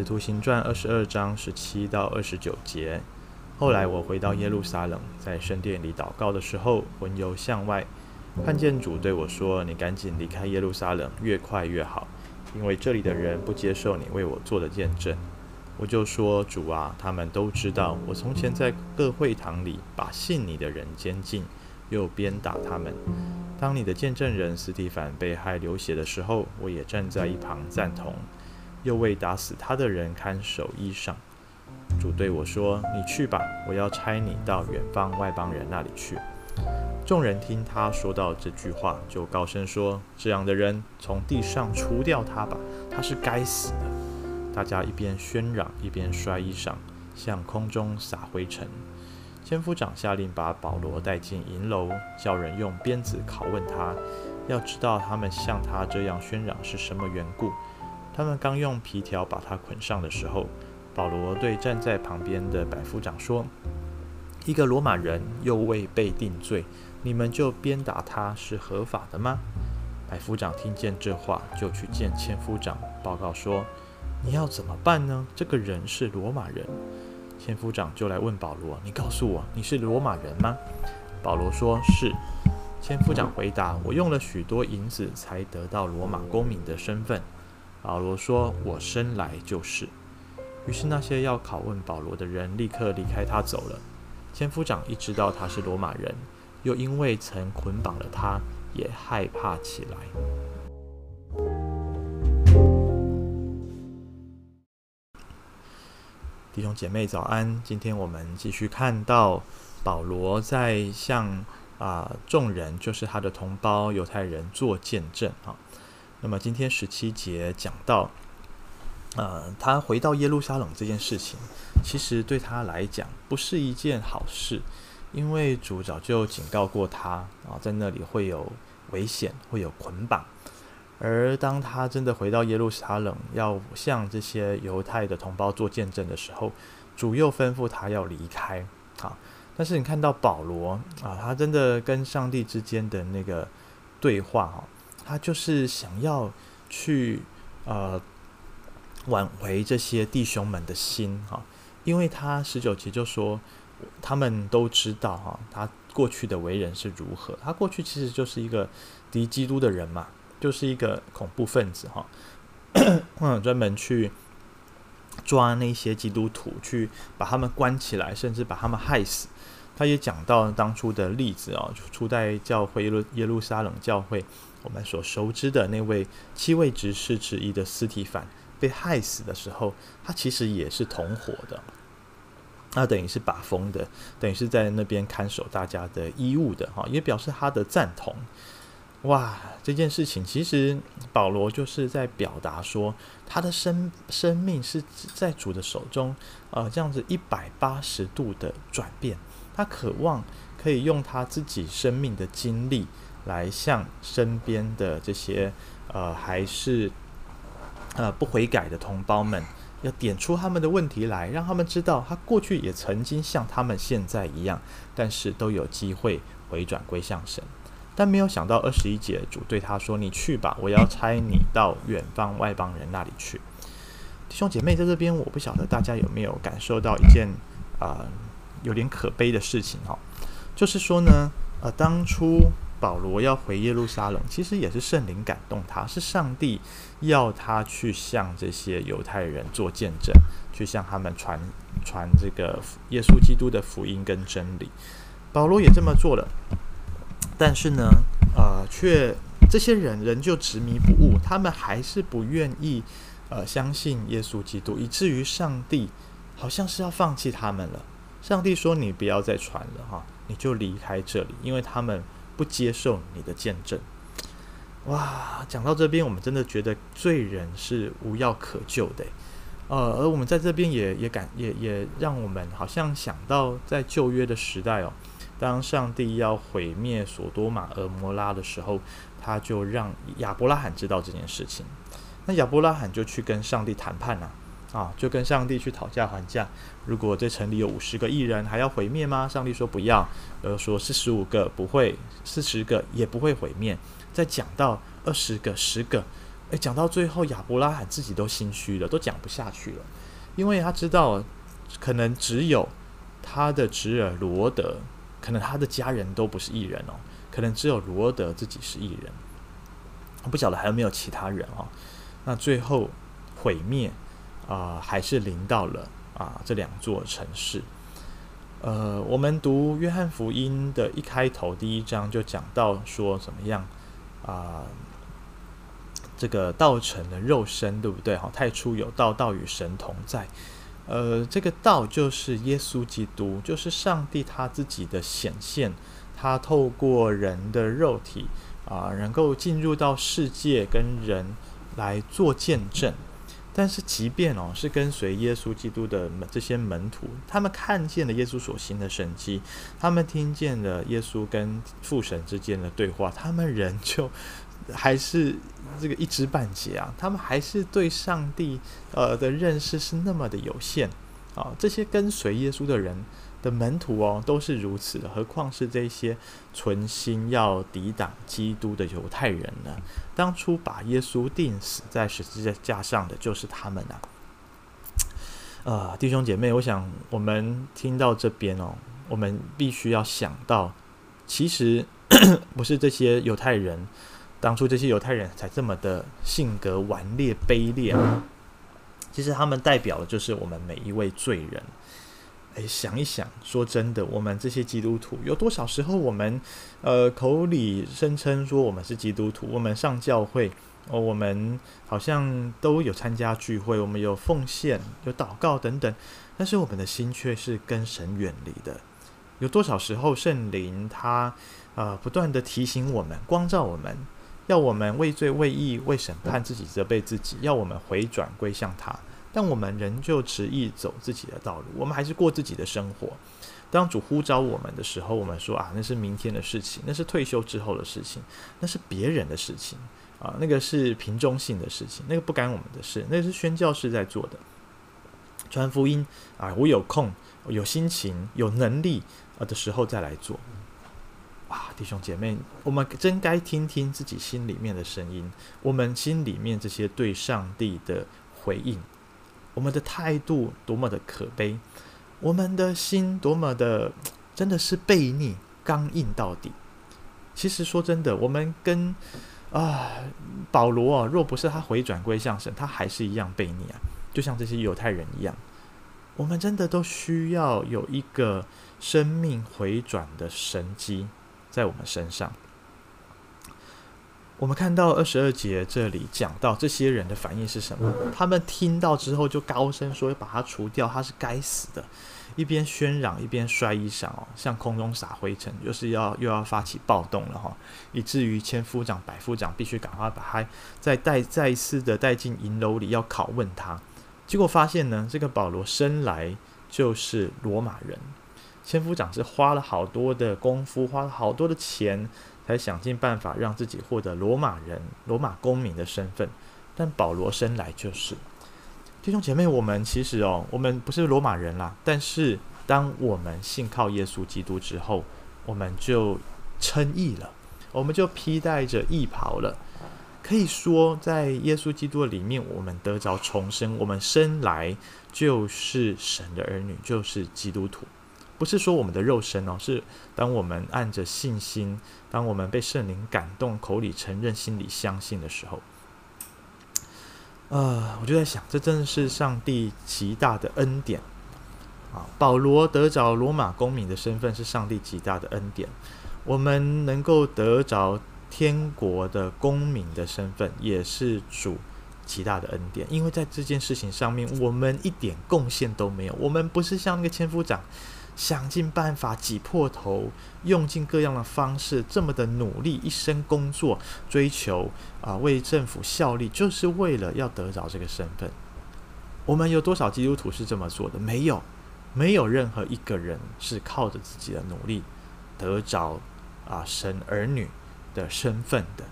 使徒行传二十二章十七到二十九节。后来我回到耶路撒冷，在圣殿里祷告的时候，魂游向外，看见主对我说：“你赶紧离开耶路撒冷，越快越好，因为这里的人不接受你为我做的见证。”我就说：“主啊，他们都知道我从前在各会堂里把信你的人监禁，又鞭打他们。当你的见证人斯提凡被害流血的时候，我也站在一旁赞同，又为打死他的人看守衣裳。”主对我说：“你去吧，我要差你到远方外邦人那里去。”众人听他说到这句话，就高声说：“这样的人从地上除掉他吧，他是该死的。”大家一边喧嚷，一边摔衣裳，向空中撒灰尘。千夫长下令把保罗带进银楼，叫人用鞭子拷问他，要知道他们向他这样喧嚷是什么缘故。他们刚用皮条把他捆上的时候，保罗对站在旁边的百夫长说：“一个罗马人又未被定罪，你们就鞭打他是合法的吗？”百夫长听见这话，就去见千夫长，报告说：“你要怎么办呢？这个人是罗马人。”千夫长就来问保罗：“你告诉我，你是罗马人吗？”保罗说：“是。”千夫长回答：“我用了许多银子才得到罗马公民的身份。”保罗说：“我生来就是。”于是那些要拷问保罗的人立刻离开他走了。千夫长一知道他是罗马人，又因为曾捆绑了他，也害怕起来。弟兄姐妹早安，今天我们继续看到保罗在向啊众人，就是他的同胞犹太人做见证啊。那么今天十七节讲到。呃，他回到耶路撒冷这件事情，其实对他来讲不是一件好事，因为主早就警告过他啊，在那里会有危险，会有捆绑。而当他真的回到耶路撒冷，要向这些犹太的同胞做见证的时候，主又吩咐他要离开啊。但是你看到保罗啊，他真的跟上帝之间的那个对话啊，他就是想要去呃。挽回这些弟兄们的心哈，因为他十九节就说，他们都知道哈，他过去的为人是如何。他过去其实就是一个敌基督的人嘛，就是一个恐怖分子哈，嗯，专门去抓那些基督徒，去把他们关起来，甚至把他们害死。他也讲到当初的例子啊，初代教会耶路耶路撒冷教会，我们所熟知的那位七位执事之一的司提反。被害死的时候，他其实也是同伙的，那等于是把风的，等于是在那边看守大家的衣物的哈，也表示他的赞同。哇，这件事情其实保罗就是在表达说，他的生生命是在主的手中，呃，这样子一百八十度的转变。他渴望可以用他自己生命的经历来向身边的这些呃，还是。呃，不悔改的同胞们，要点出他们的问题来，让他们知道他过去也曾经像他们现在一样，但是都有机会回转归向神。但没有想到二十一节，主对他说：“你去吧，我要差你到远方外邦人那里去。”弟兄姐妹在这边，我不晓得大家有没有感受到一件啊、有点可悲的事情哈，就是说呢，呃，当初。保罗要回耶路撒冷，其实也是圣灵感动他，是上帝要他去向这些犹太人做见证，去向他们传传这个耶稣基督的福音跟真理。保罗也这么做了，但是呢，呃，却这些人仍旧执迷不悟，他们还是不愿意呃相信耶稣基督，以至于上帝好像是要放弃他们了。上帝说：“你不要再传了，哈，你就离开这里，因为他们。”不接受你的见证，哇！讲到这边，我们真的觉得罪人是无药可救的，呃，而我们在这边也也感也也让我们好像想到在旧约的时代哦，当上帝要毁灭所多玛、蛾摩拉的时候，他就让亚伯拉罕知道这件事情，那亚伯拉罕就去跟上帝谈判了、啊，就跟上帝去讨价还价。如果这城里有五十个艺人，还要毁灭吗？上帝说不要。呃，说四十五个不会，四十个也不会毁灭。再讲到二十个、十个，诶，讲到最后，亚伯拉罕自己都心虚了，都讲不下去了，因为他知道，可能只有他的侄儿罗德，可能他的家人都不是艺人哦，可能只有罗德自己是艺人，不晓得还有没有其他人哦。那最后毁灭啊、还是临到了啊、这两座城市。呃，我们读约翰福音的一开头第一章就讲到说怎么样啊、这个道成的肉身，对不对？哈，太初有道，道与神同在。呃，这个道就是耶稣基督，就是上帝他自己的显现，他透过人的肉体啊、能够进入到世界跟人来做见证。但是，即便哦是跟随耶稣基督的这些门徒，他们看见了耶稣所行的神迹，他们听见了耶稣跟父神之间的对话，他们仍旧还是这个一知半解啊，他们还是对上帝呃的认识是那么的有限啊。这些跟随耶稣的人的门徒哦，都是如此的，何况是这些存心要抵挡基督的犹太人呢？当初把耶稣钉死在十字架上的就是他们啊！呃，弟兄姐妹，我想我们听到这边哦，我们必须要想到，其实 不是这些犹太人，当初这些犹太人才这么的性格顽劣卑劣啊，其实他们代表的就是我们每一位罪人。诶，想一想，说真的，我们这些基督徒有多少时候，我们呃口里声称说我们是基督徒，我们上教会，哦，我们好像都有参加聚会，我们有奉献、有祷告等等，但是我们的心却是跟神远离的。有多少时候，圣灵他呃不断地提醒我们、光照我们，要我们畏罪、畏义、为审判自己、责备自己，要我们回转归向他。但我们仍旧执意走自己的道路，我们还是过自己的生活。当主呼召我们的时候，我们说啊，那是明天的事情，那是退休之后的事情，那是别人的事情啊，那个是平中性的事情，那个不干我们的事，那是宣教士在做的。传福音啊，我有空、有心情、有能力啊的时候再来做。哇，弟兄姐妹，我们真该听听自己心里面的声音，我们心里面这些对上帝的回应。我们的态度多么的可悲，我们的心多么的 真的是悖逆、刚硬到底。其实说真的，我们跟啊保罗啊，若不是他回转归向神，他还是一样悖逆啊，就像这些犹太人一样。我们真的都需要有一个生命回转的神机在我们身上。我们看到二十二节这里讲到这些人的反应是什么？他们听到之后就高声说要把他除掉，他是该死的，一边喧嚷一边摔衣裳哦，向空中撒灰尘，就是要又要发起暴动了哈，以至于千夫长、百夫长必须赶快把他再带再一次的带进银楼里要拷问他。结果发现呢，这个保罗生来就是罗马人，千夫长是花了好多的功夫，花了好多的钱。才想尽办法让自己获得罗马人、罗马公民的身份，但保罗生来就是弟兄姐妹。我们其实哦，我们不是罗马人啦，但是当我们信靠耶稣基督之后，我们就称义了，我们就披戴着义袍了。可以说，在耶稣基督里面，我们得着重生，我们生来就是神的儿女，就是基督徒。不是说我们的肉身哦，是当我们按着信心，当我们被圣灵感动，口里承认，心里相信的时候，呃，我就在想，这真的是上帝极大的恩典啊！保罗得着罗马公民的身份是上帝极大的恩典，我们能够得着天国的公民的身份，也是主极大的恩典。因为在这件事情上面，我们一点贡献都没有，我们不是像那个千夫长。想尽办法挤破头，用尽各样的方式，这么的努力，一生工作，追求啊，为政府效力，就是为了要得着这个身份。我们有多少基督徒是这么做的？没有，没有任何一个人是靠着自己的努力得着啊神儿女的身份的。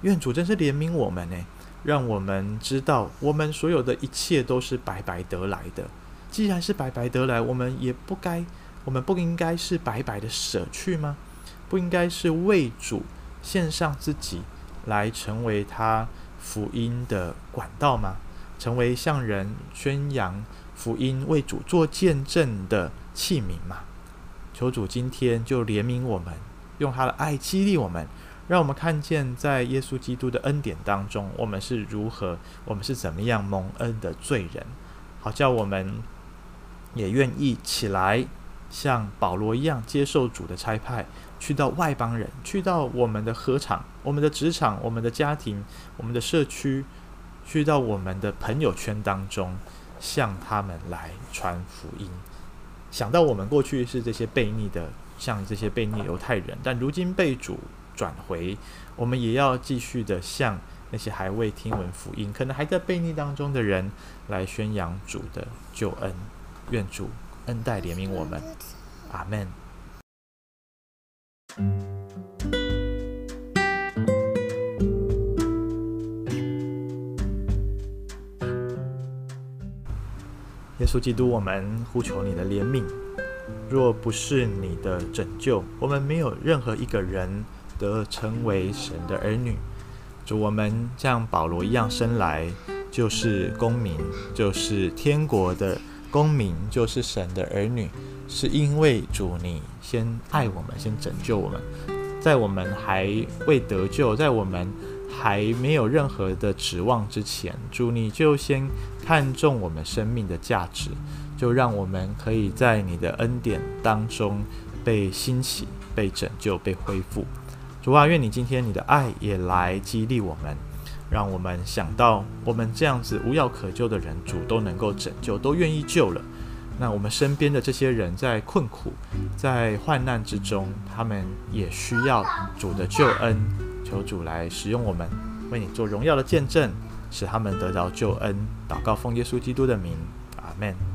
愿主真是怜悯我们呢，让我们知道，我们所有的一切都是白白得来的。既然是白白得来，我们也不该。我们不应该是白白的舍去吗？不应该是为主献上自己，来成为他福音的管道吗？成为向人宣扬福音、为主做见证的器皿吗？求主今天就怜悯我们，用他的爱激励我们，让我们看见在耶稣基督的恩典当中，我们是如何，我们是怎么样蒙恩的罪人，好叫我们也愿意起来，像保罗一样接受主的差派，去到外邦人，去到我们的禾场、我们的职场、我们的家庭、我们的社区，去到我们的朋友圈当中，向他们来传福音。想到我们过去是这些悖逆的，像这些悖逆犹太人，但如今被主。转回，我们也要继续的向那些还未听闻福音、可能还在悖逆当中的人来宣扬主的救恩。愿主恩待怜悯我们，阿门。耶稣基督，我们呼求你的怜悯。若不是你的拯救，我们没有任何一个人。得成为神的儿女，主，我们像保罗一样生来就是公民，就是天国的公民，就是神的儿女，是因为主你先爱我们，先拯救我们，在我们还未得救，在我们还没有任何的指望之前，主你就先看重我们生命的价值，就让我们可以在你的恩典当中被兴起、被拯救、被恢复。主啊，愿你今天你的爱也来激励我们，让我们想到我们这样子无药可救的人，主都能够拯救，都愿意救了。那我们身边的这些人在困苦、在患难之中，他们也需要主的救恩。求主来使用我们，为你做荣耀的见证，使他们得到救恩。祷告奉耶稣基督的名，阿门。